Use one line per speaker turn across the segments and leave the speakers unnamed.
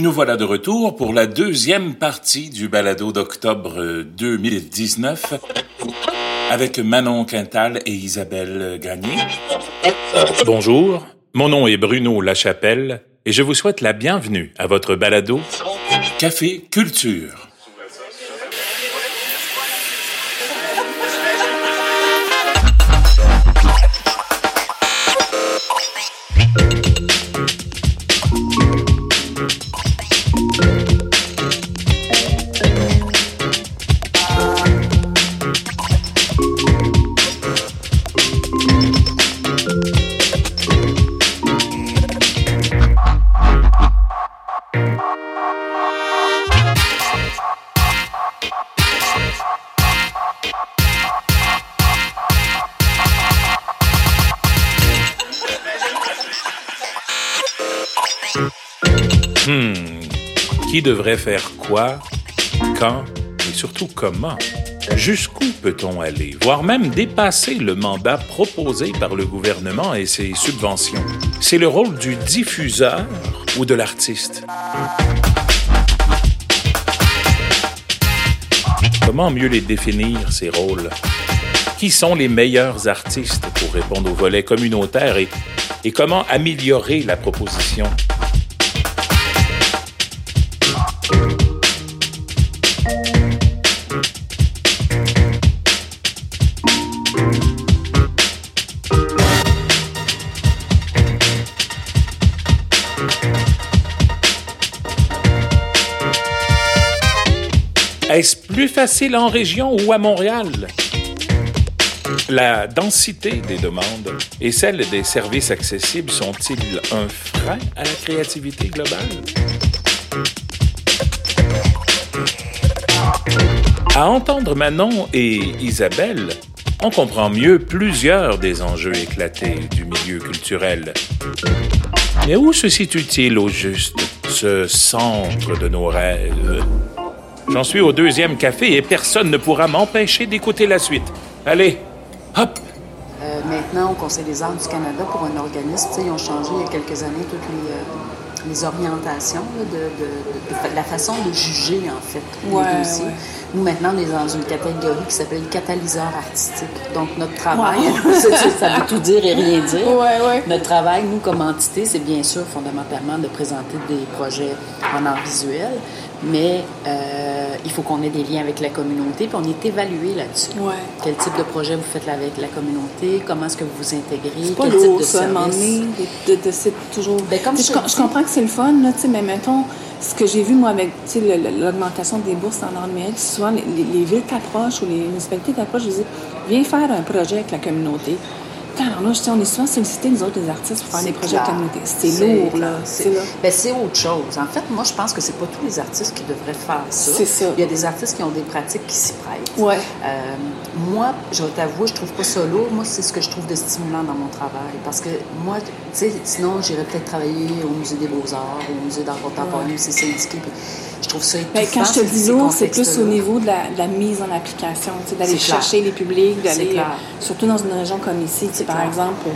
Nous voilà de retour pour la deuxième partie du balado d'octobre 2019 avec Manon Quintal et Isabelle Gagné. Bonjour, mon nom est Bruno Lachapelle et je vous souhaite la bienvenue à votre balado Café Culture. Qui devrait faire quoi, quand et surtout comment? Jusqu'où peut-on aller, voire même dépasser le mandat proposé par le gouvernement et ses subventions? C'est le rôle du diffuseur ou de l'artiste? Comment mieux les définir, ces rôles? Qui sont les meilleurs artistes pour répondre au volet communautaire et, et comment améliorer la proposition? Est-ce plus facile en région ou à Montréal? La densité des demandes et celle des services accessibles sont-ils un frein à la créativité globale? À entendre Manon et Isabelle, on comprend mieux plusieurs des enjeux éclatés du milieu culturel. Mais où se situe-t-il au juste, ce centre de nos rêves? J'en suis au deuxième café et personne ne pourra m'empêcher d'écouter la suite. Allez, hop!
Euh, maintenant, au Conseil des arts du Canada, pour un organisme, ils ont changé il y a quelques années toutes euh, les orientations là, de, de, de, de, la façon de juger, en fait,
Ouais,
les dossiers.
ouais.
Nous, maintenant, on est dans une catégorie qui s'appelle catalyseur artistique. Donc, notre travail, ça veut tout dire et rien dire.
Ouais.
Notre travail, nous, comme entité, c'est bien sûr fondamentalement de présenter des projets en art visuel, mais euh, il faut qu'on ait des liens avec la communauté, puis on est évalué là-dessus.
Ouais.
Quel type de projet vous faites avec la communauté? Comment est-ce que vous vous intégrez?
Pas
Quel type de
ça,
service?
donné, de, de, de- c'est toujours...
Ben, comme je
comprends que c'est le fun, là, mais mettons, ce que j'ai vu, moi, avec l'augmentation des bourses en numérique, souvent les, les- les villes t'approchent ou les municipalités t'approchent, je dis, viens faire un projet avec la communauté. Tabarnouche, tu sais, on est souvent sollicités, nous autres, les artistes, pour faire des
C'est
projets communauté. C'est lourd, là.
C'est
C'est là.
ben, c'est autre chose. En fait, moi, je pense que c'est pas tous les artistes qui devraient faire ça.
C'est ça.
Il y a des artistes qui ont des pratiques qui s'y prêtent.
Ouais.
Euh, moi, je vais t'avouer, je trouve pas ça lourd. Moi, c'est ce que je trouve de stimulant dans mon travail. Parce que moi, tu sais, sinon, j'irais peut-être travailler au Musée des Beaux-Arts, au Musée d'art contemporain, au Musée syndiqué. puis Je trouve ça étouffant.
Ben, quand je te dis lourd, c'est plus au niveau de la, de la mise en application, d'aller
C'est
chercher les publics,
C'est
d'aller, euh, surtout dans une région comme ici,
C'est
par
clair.
exemple, euh,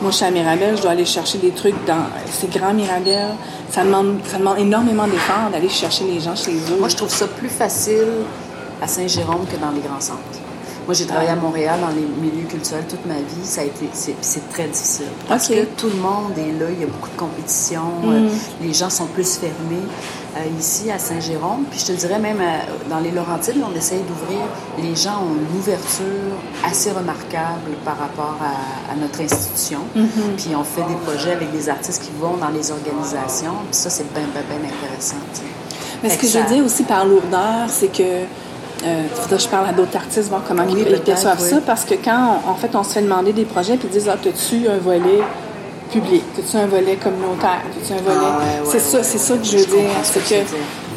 moi je suis à Mirabel, je dois aller chercher des trucs dans ces grands Mirabel, ça demande, ça demande énormément d'efforts d'aller chercher les gens chez eux.
Moi, je trouve ça plus facile à Saint-Jérôme que dans les grands centres. Moi, j'ai travaillé à Montréal dans les milieux culturels toute ma vie. Ça a été, c'est, très difficile. Parce que tout le monde est là, il y a beaucoup de compétition, euh, les gens sont plus fermés. Euh, ici, à Saint-Jérôme, puis je te dirais même euh, dans les Laurentides, on essaye d'ouvrir. Les gens ont une ouverture assez remarquable par rapport à, à notre institution. Puis on fait des projets avec des artistes qui vont dans les organisations. Puis ça, c'est bien, bien, bien intéressant.
Mais ce que je veux dire aussi par lourdeur, c'est que euh, faudrait que je parle à d'autres artistes, voir comment
Oui,
ils, ils perçoivent
oui.
ça, parce que quand, on- en fait, on se fait demander des projets, puis ils disent, ah, t'as-tu un volet public, t'as-tu un volet communautaire, t'as-tu un volet...
Ah, ouais, ouais,
c'est ça, c'est ça que je veux dire, c'est
que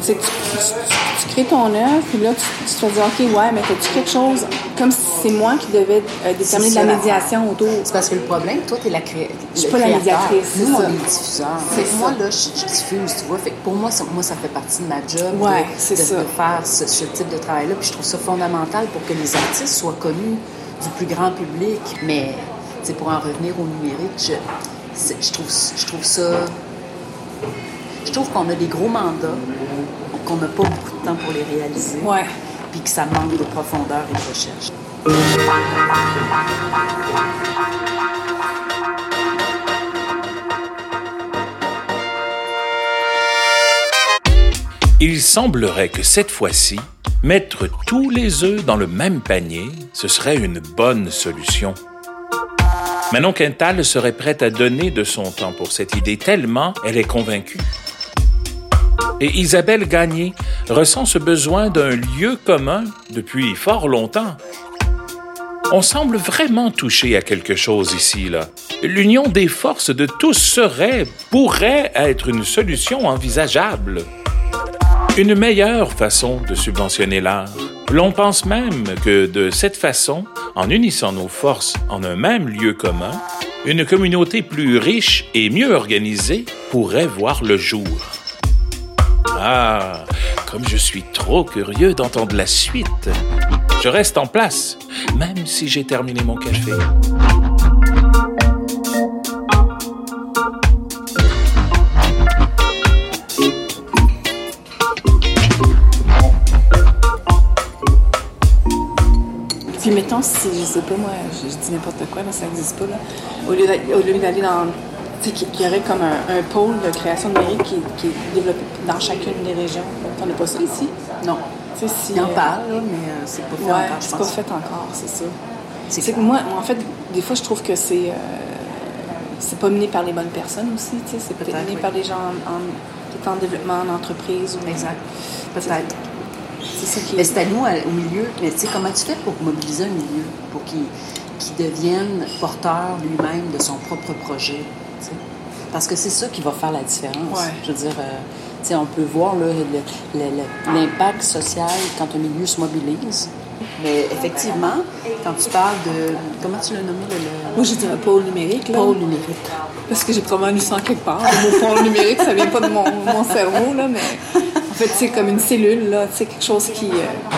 c'est que tu, tu- tu crées ton œuvre, puis là, tu, tu te dire, OK, ouais, mais t'as-tu quelque chose, comme si c'est moi qui devais euh, déterminer de la médiation autour.
C'est parce que le problème, toi, tu es la cré...
Je suis pas la médiatrice, c'est
Nous, on est diffuseur.
C'est
moi, là, je, je diffuse, tu vois. Fait que pour moi, ça, moi, ça fait partie de ma job de-
Ouais,
de,
c'est ça.
de faire ce, ce type de travail-là. Puis je trouve ça fondamental pour que les artistes soient connus du plus grand public. Mais, sais, pour en revenir au numérique, je, c'est- je, trouve, je trouve ça... je trouve qu'on a des gros mandats, qu'on n'a pas beaucoup de temps pour les réaliser.
Ouais.
Puis que ça manque de profondeur et de recherche.
Il semblerait que cette fois-ci, mettre tous les œufs dans le même panier, ce serait une bonne solution. Manon Quintal serait prête à donner de son temps pour cette idée tellement elle est convaincue. Et Isabelle Gagné ressent ce besoin d'un lieu commun depuis fort longtemps. On semble vraiment touché à quelque chose ici, là. L'union des forces de tous serait, pourrait être une solution envisageable. Une meilleure façon de subventionner l'art. L'on pense même que de cette façon, en unissant nos forces en un même lieu commun, une communauté plus riche et mieux organisée pourrait voir le jour. Ah, comme je suis trop curieux d'entendre la suite. Je reste en place, même si j'ai terminé mon café.
Puis mettons, si, je sais pas moi, je, dis n'importe quoi, là, ça n'existe pas, là. Au lieu d'aller dans. Tu sais, qu'il y aurait comme un, pôle de création numérique qui est développé dans chacune des régions. On n'a pas ça? Ici.
Non.
Tu sais, si,
Il en
euh,
parle, là, mais euh, c'est pas fait
Ouais,
encore, je
c'est pas fait encore, c'est ça.
C'est
que moi, en fait, des fois, je trouve que c'est. euh, c'est pas mené par les bonnes personnes aussi, tu sais. C'est peut-être mené
oui.
par des gens en, en, en développement, en entreprise. Ou,
Exact. Peut-être.
C'est ça qui
Mais
est.
c'est à nous, à- au milieu. Mais tu sais, comment tu fais pour mobiliser un milieu, pour qu'il devienne porteur lui-même de son propre projet? Parce que c'est ça qui va faire la différence.
Ouais.
Je veux dire, euh, tu sais, on peut voir l'impact social quand un milieu se mobilise. Mais effectivement, quand tu parles de. Comment tu l'as nommé? Le, le
Moi, j'ai dit un pôle numérique, là.
pôle numérique.
Parce que j'ai probablement lu ça en quelque part. Le mot pôle numérique, ça vient pas de mon, mon cerveau, là, mais en fait, c'est comme une cellule, là. Sais, quelque chose qui. euh,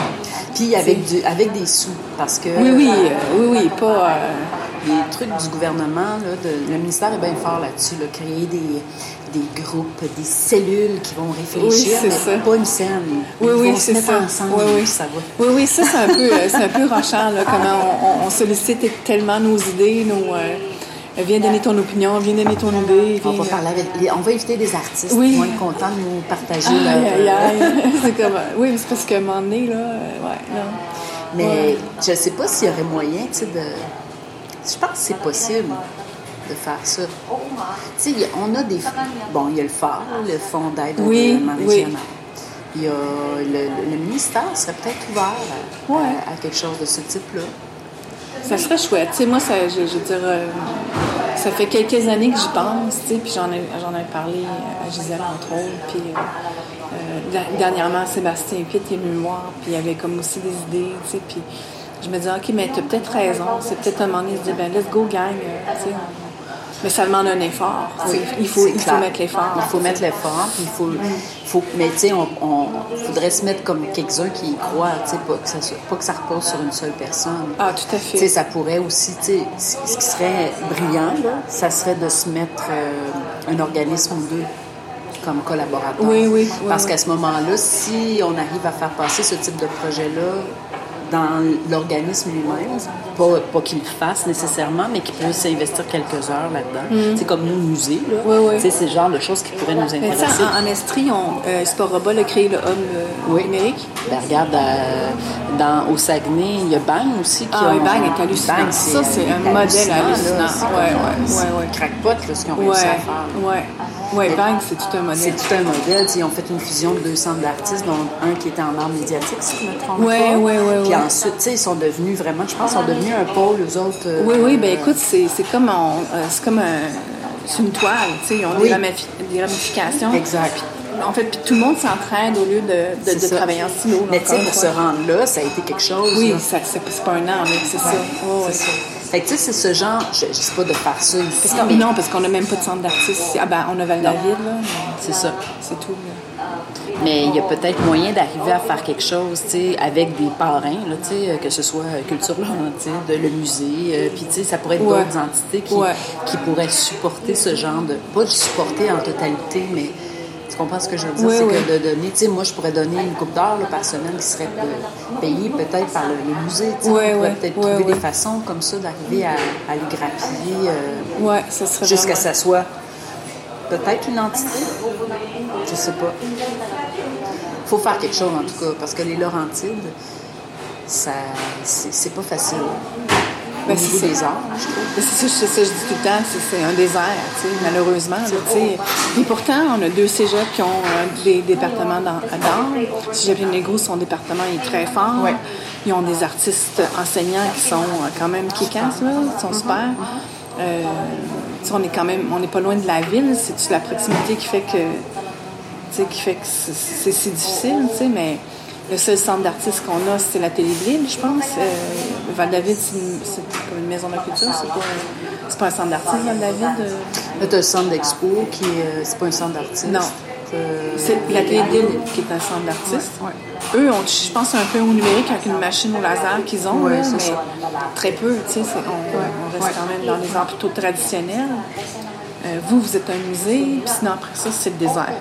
Puis avec, du, avec des sous. Parce que.
Oui, oui, euh, oui, oui, pas. euh,
les trucs du gouvernement, là, de- le ministère est bien fort là-dessus, là, créer des, des groupes, des cellules qui vont réfléchir,
Oui, c'est
mais
ça.
pas une scène.
Oui,
Ils
oui, c'est ça.
ensemble,
Oui, oui.
ça va.
Oui, oui, ça, c'est un peu, euh, c'est un peu rochant, là, comment on, sollicite tellement nos idées, nos. euh, viens donner ton opinion, viens donner ton idée.
On va, parler avec les- on va inviter des artistes
Oui.
qui vont être contents de nous partager
Aïe,
leur...
c'est comme. euh, Oui, mais c'est parce qu'à un moment donné, là, euh, ouais, non.
Mais
Ouais.
je ne sais pas s'il y aurait moyen, tu sais, de... Je pense que c'est possible de faire ça. Tu sais, on a des... Bon, il y a le FAR, le Fonds d'aide au
Oui, oui.
Il y a le, le ministère serait peut-être ouvert à,
Ouais.
à- à quelque chose de ce type-là.
Ça serait chouette. Tu sais, moi, ça, je, je veux dire, euh, ça fait quelques années que j'y pense, tu sais, puis j'en ai, j'en ai parlé à Gisèle, entre autres, puis euh, euh, dernièrement, Sébastien Pitt est venu me voir, puis il y avait comme aussi des idées, tu sais, puis je me disais, OK, mais t'as peut-être raison, c'est peut-être un moment donné se dire, ben, let's go, gang, euh, tu sais. Mais ça demande un effort. sais. il faut, il faut mettre l'effort.
Il faut mettre l'effort, il faut, faut mais tu sais, on, on faudrait se mettre comme quelques-uns qui y croient, tu sais, pas que ça pas que ça repose sur une seule personne.
Ah, tout à fait.
Tu sais, ça pourrait aussi, ce ce qui serait brillant, là, ça serait de se mettre euh, un organisme ou deux comme collaborateur.
Oui, oui, oui,
Parce
oui.
qu'à ce moment-là, si on arrive à faire passer ce type de projet-là dans l'organisme lui-même, pas, pas qu'il le fasse nécessairement, mais qu'il puisse investir quelques heures là-dedans. C'est comme nous, musée, là.
Mm. Oui, oui.
C'est le genre de choses qui pourraient nous intéresser.
en, en Estrie, on, euh, Sport Robot a créé le hub euh,
Oui.
numérique.
Ben, regarde, euh, dans, au Saguenay, il y a Bang aussi qui
Ah, oui, Bang est hallucinant.
Bang,
Ça, c'est un modèle
hallucinant,
Ouais, ouais,
euh,
ouais, ouais.
Crackpot, là, ce qu'ils ont
Ouais,
réussi à faire.
ouais. Ouais, Bang, c'est tout un modèle.
C'est tout un modèle. Ils ont fait une fusion de deux centres d'artistes, dont un qui était en art médiatique, si je me trompe
Ouais,
pas.
ouais, ouais,
Puis
ouais.
ensuite, tu sais, ils sont devenus vraiment, je pense, ils sont devenus un pôle, eux autres. euh,
Oui, oui, ben écoute, c'est c'est comme, on- euh, c'est comme un, c'est une toile, tu sais, ils ont
Oui.
des, ramifi- des ramifications.
Exact.
En fait, puis tout le monde s'entraide au lieu de, de, travailler en silo.
Mais tu sais, pour se rendre là, ça a été quelque chose.
Oui, ça, c'est pas un an, mais c'est ça.
Ouais, c'est ça. Fait que tu sais, c'est ce genre, je ne sais pas de faire ça ici, mais
non, parce qu'on n'a même pas de centre d'artistes ici. Ah ben, on a Val-David, là.
c'est ça.
C'est tout. là.
Mais il y a peut-être moyen d'arriver à faire quelque chose, tu sais, avec des parrains, là, tu sais, que ce soit Culture Laurentide, le musée, euh, puis tu sais, ça pourrait être
Ouais.
d'autres entités qui,
Ouais.
qui pourraient supporter ce genre de... Pas le supporter en totalité, mais Tu comprends ce que je veux dire? c'est que de donner, tu sais, moi, je pourrais donner une coupe d'or par semaine qui serait payée peut-être par le, musée. Sais, on pourrait peut-être trouver des façons comme ça d'arriver à, à, les grappiller
euh,
jusqu'à ce que ça soit peut-être une entité. Je sais pas. Il faut faire quelque chose, en tout cas, parce que les Laurentides, ça, c'est pas facile. Ben, c'est arts, je trouve.
Ben, c'est ça, je dis tout le temps, c'est un désert, tu sais, malheureusement. Et pourtant, on a deux cégeps qui ont euh, des départements d'art. Cégep Negro, son département est très fort. Ouais. Ils ont des artistes enseignants qui sont euh, quand même kick-ass, là, qui sont super. Euh, on est quand même, on n'est pas loin de la ville, c'est la proximité qui fait que, qui fait que c'est si difficile, tu sais, mais le seul centre d'artistes qu'on a, c'est la Téléville, je pense. Euh, Val-David, c'est comme une maison de culture, c'est pas, pas un centre d'artistes, Val-David.
Euh... Tu as le centre d'expo qui euh, c'est pas un centre d'artistes.
Non. Euh, c'est la Téléville qui est un centre d'artistes. Eux, ont, je pense, un peu au numérique avec une machine au laser qu'ils ont, mais très peu, tu sais, on, reste quand même dans les hôpitaux traditionnels. Euh, vous, vous êtes un musée, puis sinon après ça, c'est le désert.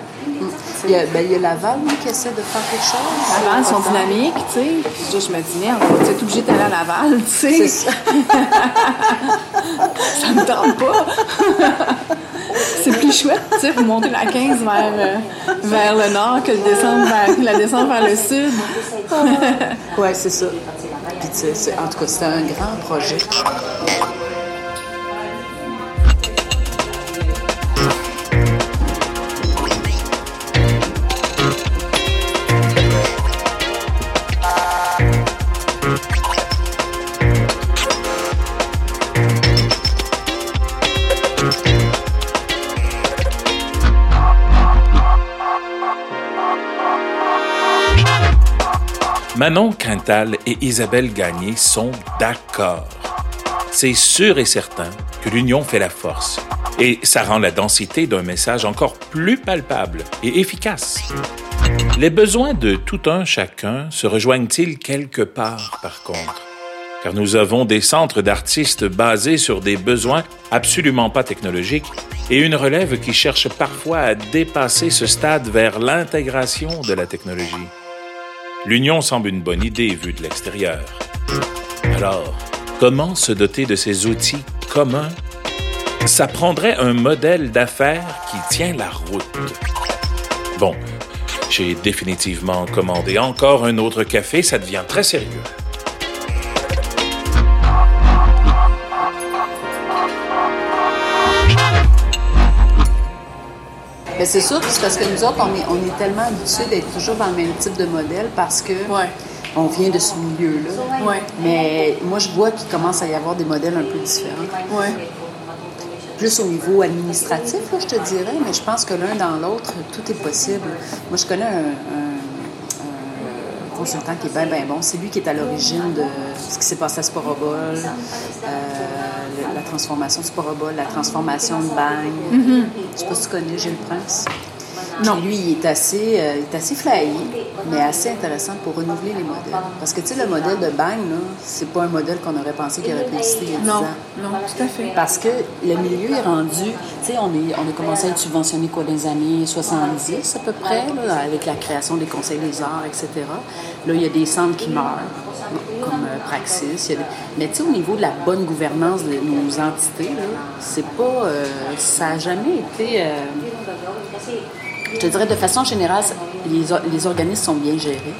Il y, a, ben, il y a Laval qui essaie de faire quelque chose.
Laval, ils sont dynamiques, tu sais. Puis je me dis, merde, va être obligé d'aller à Laval, tu sais. ça. ça me tente pas. c'est plus chouette, tu sais, vous montez la 15 vers, euh, vers le nord que le descendre vers, la descendre vers le sud.
oui, c'est ça. Puis, en tout cas, c'est un grand projet.
Manon Quintal et Isabelle Gagné sont d'accord. C'est sûr et certain que l'union fait la force. Et ça rend la densité d'un message encore plus palpable et efficace. Les besoins de tout un chacun se rejoignent-ils quelque part, par contre? Car nous avons des centres d'artistes basés sur des besoins absolument pas technologiques et une relève qui cherche parfois à dépasser ce stade vers l'intégration de la technologie. L'union semble une bonne idée vue de l'extérieur. Alors, comment se doter de ces outils communs? Ça prendrait un modèle d'affaires qui tient la route. Bon, j'ai définitivement commandé encore un autre café, ça devient très sérieux.
C'est sûr, c'est parce que nous autres, on est, on est tellement habitués d'être toujours dans le même type de modèle parce que on vient de ce milieu-là. Ouais. Mais moi, je vois qu'il commence à y avoir des modèles un peu différents. Ouais. Plus au niveau administratif, je te dirais, mais je pense que l'un dans l'autre, tout est possible. Moi, je connais un consultant qui est bien, bien bon. C'est lui qui est à l'origine de ce qui s'est passé à Sporobol, euh, la transformation de Sporobol, la transformation de Bagne. Mm-hmm. Je sais pas si tu connais Gilles Prince. Non. lui, il est assez, euh, il est assez flyé, mais assez intéressant pour renouveler les modèles. Parce que, tu sais, le modèle de Bang, c'est pas un modèle qu'on aurait pensé qu'il aurait pu exister il y a 10
non, Non, tout à fait.
Parce que le milieu est rendu, tu sais, on, est, on a commencé à être subventionné, quoi, dans les années 70 à peu près, là, avec la création des conseils des arts, etc. Là, il y a des centres qui meurent comme euh, Praxis. Mais tu sais, au niveau de la bonne gouvernance de nos entités, c'est pas... Euh, ça n'a jamais été... Je te dirais, de façon générale, les, les organismes sont bien gérés.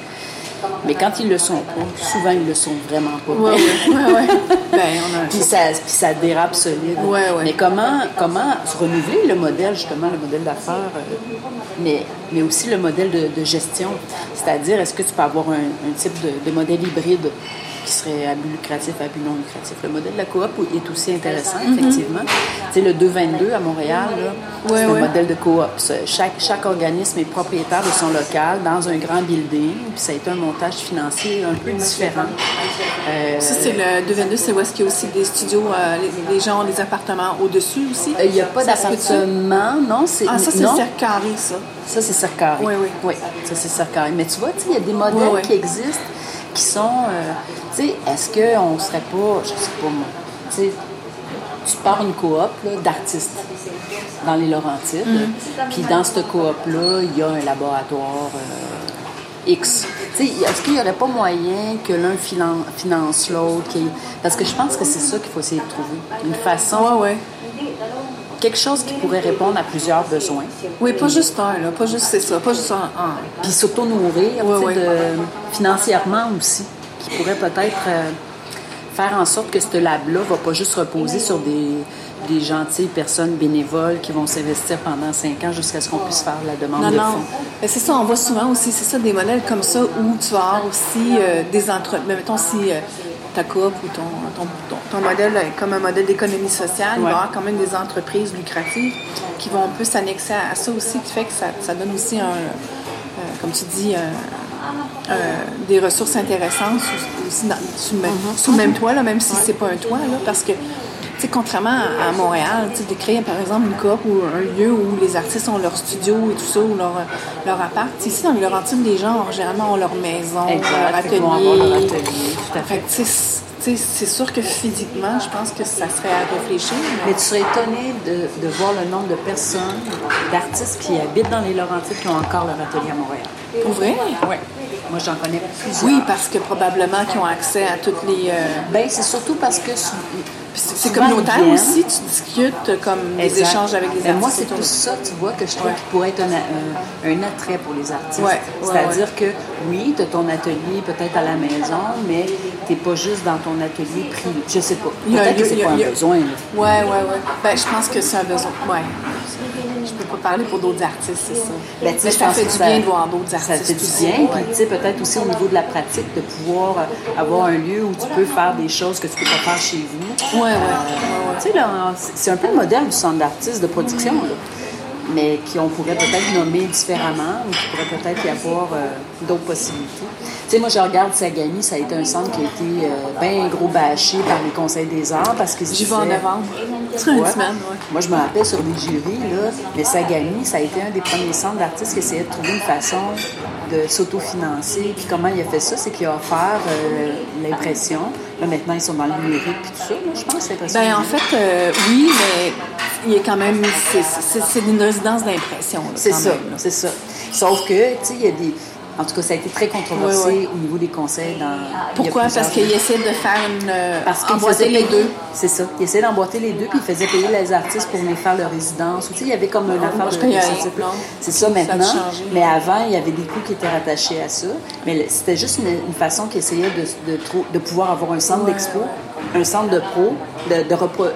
Mais quand ils le sont pas, souvent ils le sont vraiment pas.
Oui, oui, oui.
ben, puis, ça, puis ça dérape solide.
Ouais,
Mais comment, comment renouveler le modèle, justement, le modèle d'affaires, euh, mais, mais aussi le modèle de, gestion? C'est-à-dire, est-ce que tu peux avoir un, type de, de modèle hybride? Qui serait à but lucratif, à but non lucratif. Le modèle de la coop est aussi intéressant, mhm. effectivement. Tu sais, le 222 à Montréal, c'est un modèle de coop. Chaque, chaque organisme est propriétaire de son local dans un grand building, puis ça a été un montage financier un peu différent.
Euh, ça, c'est le 222, c'est où est-ce qu'il y a aussi des studios, euh, les, gens ont des appartements au-dessus aussi?
Euh, il n'y a pas d'appartement, non.
Ah, ça, c'est cercle carré, ça.
Ça, c'est cercle carré.
Oui, oui.
Oui, ça, c'est cercle carré. Mais tu vois, il y a des modèles qui existent qui sont. Euh, tu sais, est-ce qu'on serait pas. Je sais pas moi. Tu sais, tu pars une coop d'artistes dans les Laurentides.
Mm.
Puis dans cette coop-là, il y a un laboratoire euh, X. Tu sais, Est-ce qu'il n'y aurait pas moyen que l'un finan- finance l'autre? Parce que je pense que c'est ça qu'il faut essayer de trouver. Une façon,
Ouais, ouais.
Quelque chose qui pourrait répondre à plusieurs besoins.
Oui, pas juste un, là. Pas juste, c'est ça. Pas juste un. un.
Puis s'auto-nourrir financièrement aussi, qui pourrait peut-être euh, faire en sorte que ce lab-là va pas juste reposer sur des, des gentilles personnes bénévoles qui vont s'investir pendant cinq ans jusqu'à ce qu'on puisse faire la demande
Non,
de
non.
fonds.
Mais c'est ça, on voit souvent aussi, c'est ça, des modèles comme ça où tu vas avoir aussi euh, des entreprises. Mettons, si euh, ta coop ou ton, ton, ton, ton modèle comme un modèle d'économie sociale, il va y
Ouais.
avoir quand même des entreprises lucratives qui vont un peu s'annexer à ça aussi, qui fait que ça, ça donne aussi un, euh, comme tu dis, un- euh, des ressources intéressantes sous, aussi dans- sous, le même, sous le même toit, là, même si c'est pas un toit, là, parce que, tu sais, contrairement à, à Montréal, de créer par exemple une coop ou un lieu où les artistes ont leur studio et tout ça, ou leur, leur appart, ici dans les Laurentides, les gens ont, généralement ont leur maison,
Exact,
leur atelier.
leur atelier, tout à fait.
Fait que, tu sais, tu sais, c'est sûr que physiquement, je pense que ça serait à réfléchir. mais-
Mais tu serais étonné de, de voir le nombre de personnes, d'artistes qui habitent dans les Laurentides qui ont encore leur atelier à Montréal.
Pour vrai?
Oui. Moi, j'en connais plusieurs.
Oui, parce que probablement qu'ils ont accès à toutes les... euh,
Ben, c'est surtout parce que
C'est communautaire aussi, tu discutes comme des échanges avec les
Ben,
artistes.
moi, c'est
de-
ça, tu vois, que je trouve
Ouais.
qui pourrait être un, un- un attrait pour les artistes.
Ouais, ouais,
C'est-à-dire que, oui, tu as ton atelier peut-être à la maison, mais tu n'es pas juste dans ton atelier pris. Je sais pas. Peut-être que c'est pas un besoin. là.
Ouais, ouais, ouais. Ben, je pense que c'est un besoin. Ouais. Je peux pas parler pour d'autres artistes, c'est ça.
Ben,
Mais
je
ça
pense
fait
que
du
ça-
bien de voir d'autres artistes.
Ça fait du bien. Puis, tu sais, peut-être aussi au niveau de la pratique, de pouvoir euh, avoir un lieu où tu peux faire des choses que tu peux pas faire chez vous.
Ouais, ouais.
Tu sais, là, c'est un peu le modèle du centre d'artistes de production, là. mais qui on pourrait peut-être nommer différemment ou qui pourrait peut-être y avoir euh, d'autres possibilités. Tu sais, moi, je regarde Sagami, ça a été un centre qui a été euh, bien gros bâché par les conseils des arts parce que
J'y vais en novembre. C'est une
Ouais.
semaine, ouais.
Moi, je me rappelle sur les jurys, là, mais Sagami, ça a été un des premiers centres d'artistes qui essayait de trouver une façon de s'autofinancer. Puis comment il a fait ça, c'est qu'il a offert euh, l'impression. Là, maintenant, ils sont dans le numérique puis tout ça, là, je pense, l'impression.
Ben, en fait, euh, oui, mais il a quand même. c'est- une résidence d'impression.
C'est ça, c'est ça. Sauf que, tu sais, il y a des... En tout cas, ça a été très controversé au niveau des conseils dans...
Pourquoi? Parce qu'il essaie de faire une. euh,
Parce
les deux.
C'est ça. Il essayait d'emboîter les deux, puis il faisait payer les artistes pour venir faire leur résidence. Tu sais, il y avait comme une affaire
moi, je
de-. C'est ça maintenant. Mais avant, il y avait des coûts qui étaient rattachés à ça. Mais c'était juste une, une façon qu'il essayait de, de, pouvoir avoir un centre
Ouais,
d'expo, un centre de pro, de, de, repro-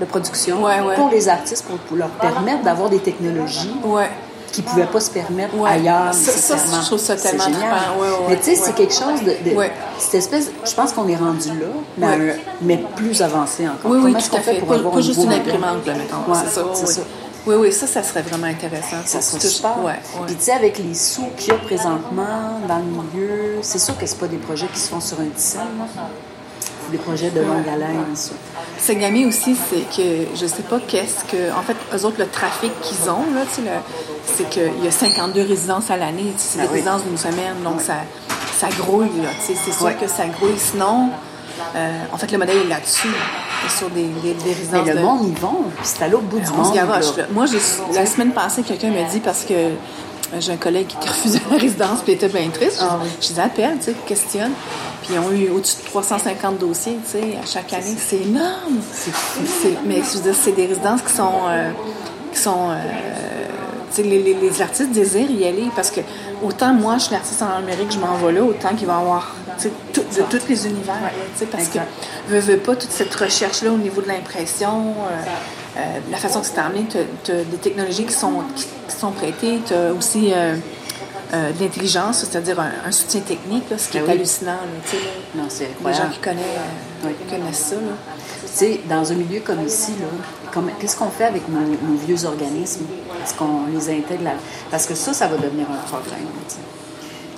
de production
Ouais, ouais.
pour les artistes, pour, pour leur permettre d'avoir des technologies. Qu'ils ne pouvaient pas se permettre
Ouais.
ailleurs.
Ça- ça, je trouve ça tellement
génial.
trippant. Ouais, ouais,
Mais tu sais, c'est quelque chose de. de-. Cette espèce. Je pense qu'on est rendu là, mais, plus avancé encore.
Oui, oui,
Comment
tout à
fait
fait.
pour
Pas,
avoir
pas
un
juste une imprimante, là, mettons. C'est ça. oui.
ça.
Oui, oui, ça, ça serait vraiment intéressant.
Ça
Tu
serait super.
Ouais, ouais.
Puis tu sais, avec les sous qu'il y a présentement dans le milieu, c'est sûr que c'est pas des projets qui se font sur un dixième. Des projets de longue haleine, ça.
Sagami aussi, c'est que je sais pas qu'est-ce que. En fait, eux autres, le trafic qu'ils ont, là, tu sais, le- c'est qu'il y a 52 résidences à l'année. C'est
Ah
des
oui.
résidences d'une semaine, donc ça, ça grouille, là. tu sais, C'est sûr que ça grouille. Sinon, euh, en fait, le modèle est là-dessus. Sur des, des, des
Mais
résidences.
le
de-
monde va, puis c'est à l'autre bout du
se
monde. là.
Moi, la semaine passée, quelqu'un m'a dit parce que euh, j'ai un collègue qui a refusé la résidence puis il était bien triste.
Ah oui.
Je disais, appelle, tu sais, questionne. Puis ils ont eu au-dessus de 350 dossiers, tu sais, à chaque année. C'est énorme. Mais je veux dire, c'est des résidences qui sont. euh, qui sont euh, tu sais, les, les- les artistes désirent y aller parce que autant moi, je suis l'artiste en Amérique, je m'en vais là, autant qu'il va y avoir tout- de tous les univers. sais, parce
Exact.
que veux, veux pas toute cette recherche-là au niveau de l'impression, euh, la façon que c'est amené, tu as, des technologies qui sont, qui, qui sont prêtées, tu as aussi euh, de l'intelligence, c'est-à-dire un, un soutien technique, là, ce qui
Ben
est
oui.
hallucinant. là.
Non, c'est
Les
incroyable.
gens qui connaissent, euh,
Oui.
connaissent ça.
Dans un milieu comme ici, comme- qu'est-ce qu'on fait avec nos, nos vieux organismes? Est-ce qu'on les intègre là? Parce que ça, ça va devenir un problème.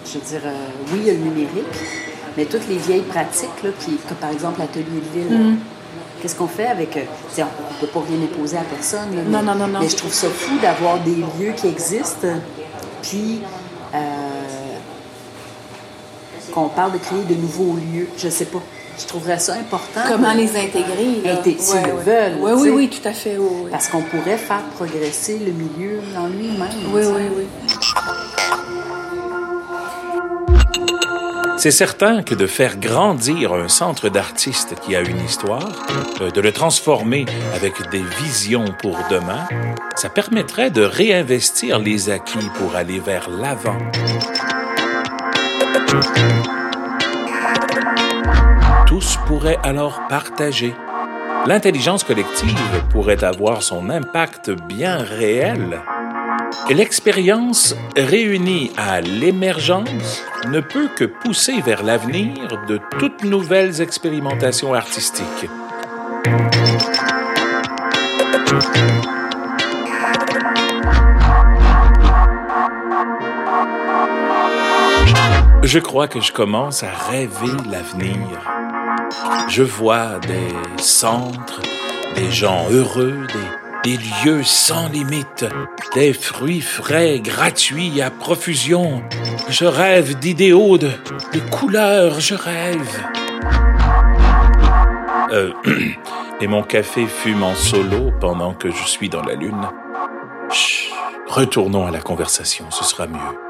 Je veux dire, euh, oui, il y a le numérique, mais toutes les vieilles pratiques, là, qui, que par exemple l'atelier de ville,
Mm.
qu'est-ce qu'on fait avec... on ne peut pas rien imposer à personne, là,
Non,
mais,
non, non, non.
mais je trouve ça fou d'avoir des lieux qui existent, puis... euh, qu'on parle de créer de nouveaux lieux, je sais pas. je trouverais ça important.
Comment les intégrer? Là?
S'ils le veulent.
Oui, oui, oui, tout à fait.
Parce qu'on pourrait faire progresser le milieu en lui-même.
Oui, oui, oui.
C'est certain que de faire grandir un centre d'artistes qui a une histoire, euh, de le transformer avec des visions pour demain, ça permettrait de réinvestir les acquis pour aller vers l'avant. Tous pourraient alors partager. L'intelligence collective pourrait avoir son impact bien réel l'expérience réunie à l'émergence ne peut que pousser vers l'avenir de toutes nouvelles expérimentations artistiques. Je crois que je commence à rêver l'avenir. Je vois des centres, des gens heureux, des lieux sans limite, des fruits frais gratuits à profusion. Je rêve d'idéaux, de, couleurs, je rêve. Euh, et mon café fume en solo pendant que je suis dans la lune. Chut, retournons à la conversation, ce sera mieux.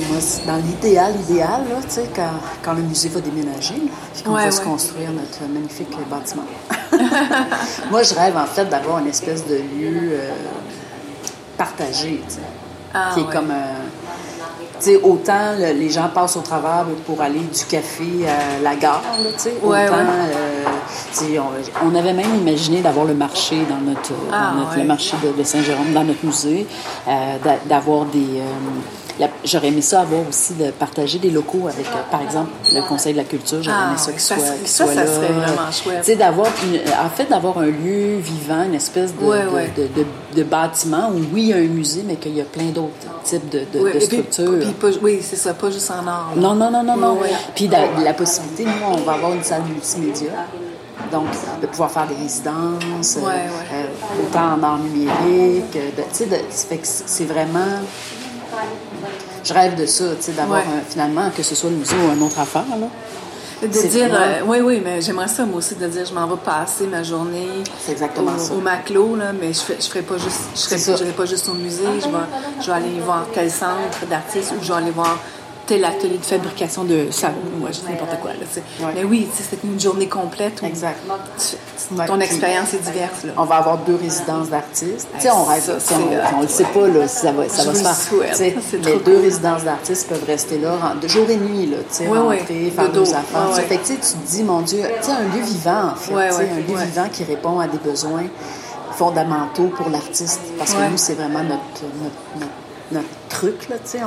Moi, dans l'idéal, idéal, quand, quand, le musée va déménager, puis qu'on va se construire notre magnifique bâtiment. moi, je rêve en fait d'avoir une espèce de lieu euh, partagé, ah, qui est comme un. autant les gens passent au travers pour aller du café à la gare, autant euh, on, avait même imaginé d'avoir le marché dans notre, ah, le marché de, Saint-Jérôme, dans notre musée, euh, d'avoir des J'aurais aimé ça avoir aussi de partager des locaux avec, euh, par exemple, le Conseil de la culture. J'aurais aimé ah, ça qu'il soit,
ça, ça, serait vraiment chouette.
D'avoir en fait, d'avoir un lieu vivant, une espèce de, de, de, bâtiment où, oui, il y a un musée, mais qu'il y a plein d'autres types de, structures.
oui, c'est ça, pas juste en art.
Non, non, non, non, non. Puis la, possibilité, nous, on va avoir une salle multimédia. Donc, de pouvoir faire des résidences, euh, autant en art numérique. Tu sais, c'est vraiment je rêve de ça, tu sais, d'avoir finalement, que ce soit le musée ou une autre affaire, là.
De dire, euh, oui, oui, mais j'aimerais ça, moi aussi, de dire, je m'en vais passer ma journée
exactement
au, au, Maclo, là, mais je ne je ferai pas juste, je pas juste au musée, je vais, je vais aller voir tel centre d'artistes ou je vais aller voir l'atelier de fabrication de savon, moi, je dis n'importe quoi. Là, Mais oui, c'est une journée complète.
Exactement.
ton expérience est diverse.
On va avoir deux résidences d'artistes. on rêve, on ne sait pas là, si ça va, ça va se faire. Les deux résidences d'artistes peuvent rester là de jour et nuit, là, rentrer, faire nos affaires. fait que, tu te dis, mon Dieu, un lieu vivant, en fait. un lieu vivant qui répond à des besoins fondamentaux pour l'artiste. Parce que nous, c'est vraiment notre, notre notre truc, là, tu sais.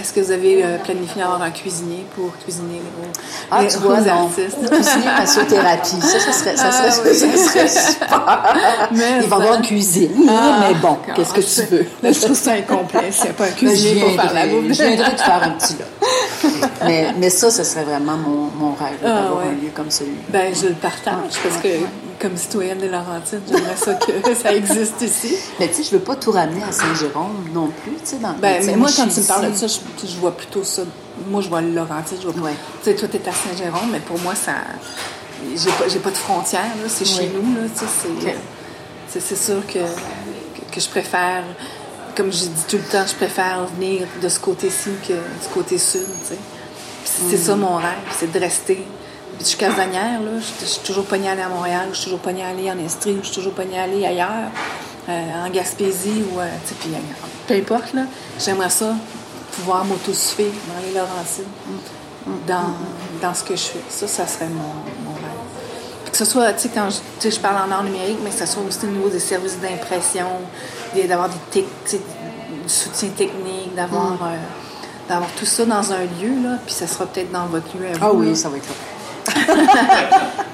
Est-ce que vous avez euh, planifié d'avoir un cuisinier pour cuisiner les
Ah, tu vois, non. Cuisinier massothérapie. Ça, ça serait, ça serait, ah, ça serait super. Mais Il va y avoir une cuisine, ah, mais bon, qu'est-ce que tu veux?
Là, je trouve ça incomplet. A pas un cuisinier pour faire la bouffe.
Je viendrais te faire un petit lot. mais, mais ça, ce serait vraiment mon, mon rêve, ah, d'avoir un lieu comme celui.
Ben, je le partage, parce que comme citoyenne de Laurentides, j'aimerais ça que ça existe ici.
Mais tu sais, je veux pas tout ramener à Saint-Jérôme non plus, tu sais, dans
ben, mais moi, quand tu me parles de ça, je, vois plutôt ça. Moi, je vois le je vois... Tu sais, toi, t'es à Saint-Jérôme, mais pour moi, ça... J'ai pas, pas de frontières, là, c'est chez nous, là, tu sais, c'est... sûr que, que, je préfère... Comme je dis tout le temps, je préfère venir de ce côté-ci que du côté sud, tu sais. C'est ça mm. mon rêve, c'est de rester je suis casanière, là. Je, suis toujours pognée à aller à Montréal, je suis toujours pognée à aller en Estrie, je suis toujours pognée à aller ailleurs, euh, en Gaspésie ou, euh, tu sais, puis peu importe, là. J'aimerais ça, pouvoir m'autosuffire dans les Laurentides, dans, dans ce que je fais. Ça, ça serait mon, mon rêve. Que ce soit, tu sais, quand je, je parle en art numérique, mais que ce soit aussi au niveau des services d'impression, d'avoir du soutien technique, d'avoir... Mm. Euh, d'avoir tout ça dans un lieu, là, puis ça sera peut-être dans votre lieu à
Ah oui, ça va être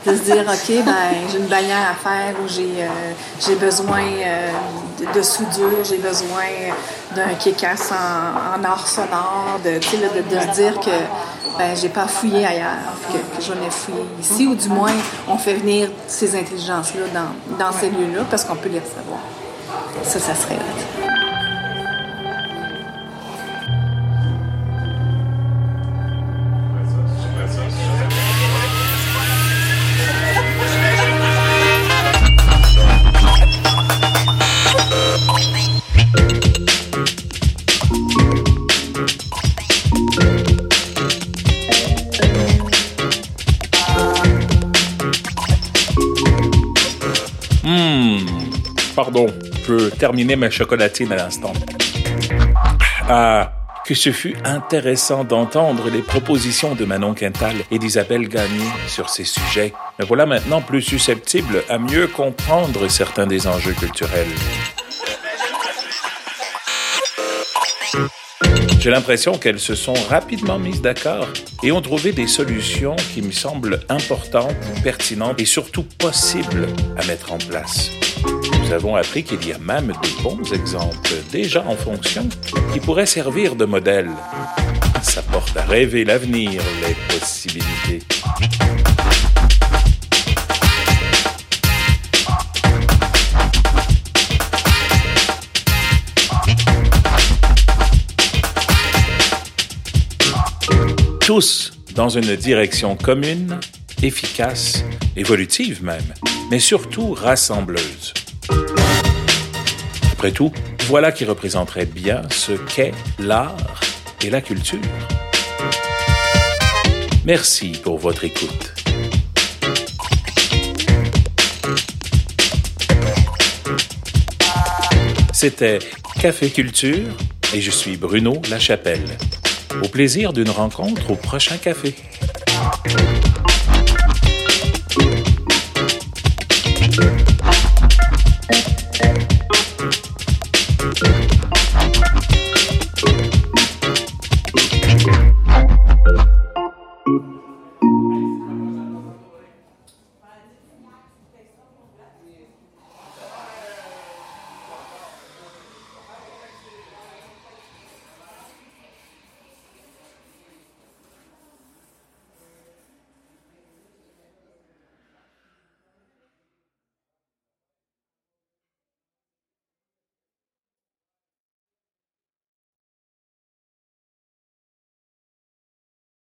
de se dire, OK, ben, j'ai une bannière à faire où j'ai, euh, j'ai besoin euh, de, soudure, j'ai besoin d'un kékas en, en sonore, de, de, de, se dire que ben, j'ai pas fouillé ailleurs, que, jamais fouillé ici, ou du moins, on fait venir ces intelligences-là dans, dans ces lieux-là parce qu'on peut les recevoir. Ça, ça serait
Pardon, terminer ma chocolatine à l'instant. Ah, que ce fut intéressant d'entendre les propositions de Manon Quintal et d'Isabelle Gagné sur ces sujets. Me voilà maintenant plus susceptible à mieux comprendre certains des enjeux culturels. J'ai l'impression qu'elles se sont rapidement mises d'accord et ont trouvé des solutions qui me semblent importantes, pertinentes et surtout possibles à mettre en place. Nous avons appris qu'il y a même de bons exemples déjà en fonction qui pourraient servir de modèle. Ça porte à rêver l'avenir, les possibilités. tous dans une direction commune, efficace, évolutive même, mais surtout rassembleuse. Après tout, voilà qui représenterait bien ce qu'est l'art et la culture. Merci pour votre écoute. C'était Café Culture et je suis Bruno Lachapelle. Au plaisir d'une rencontre au prochain café.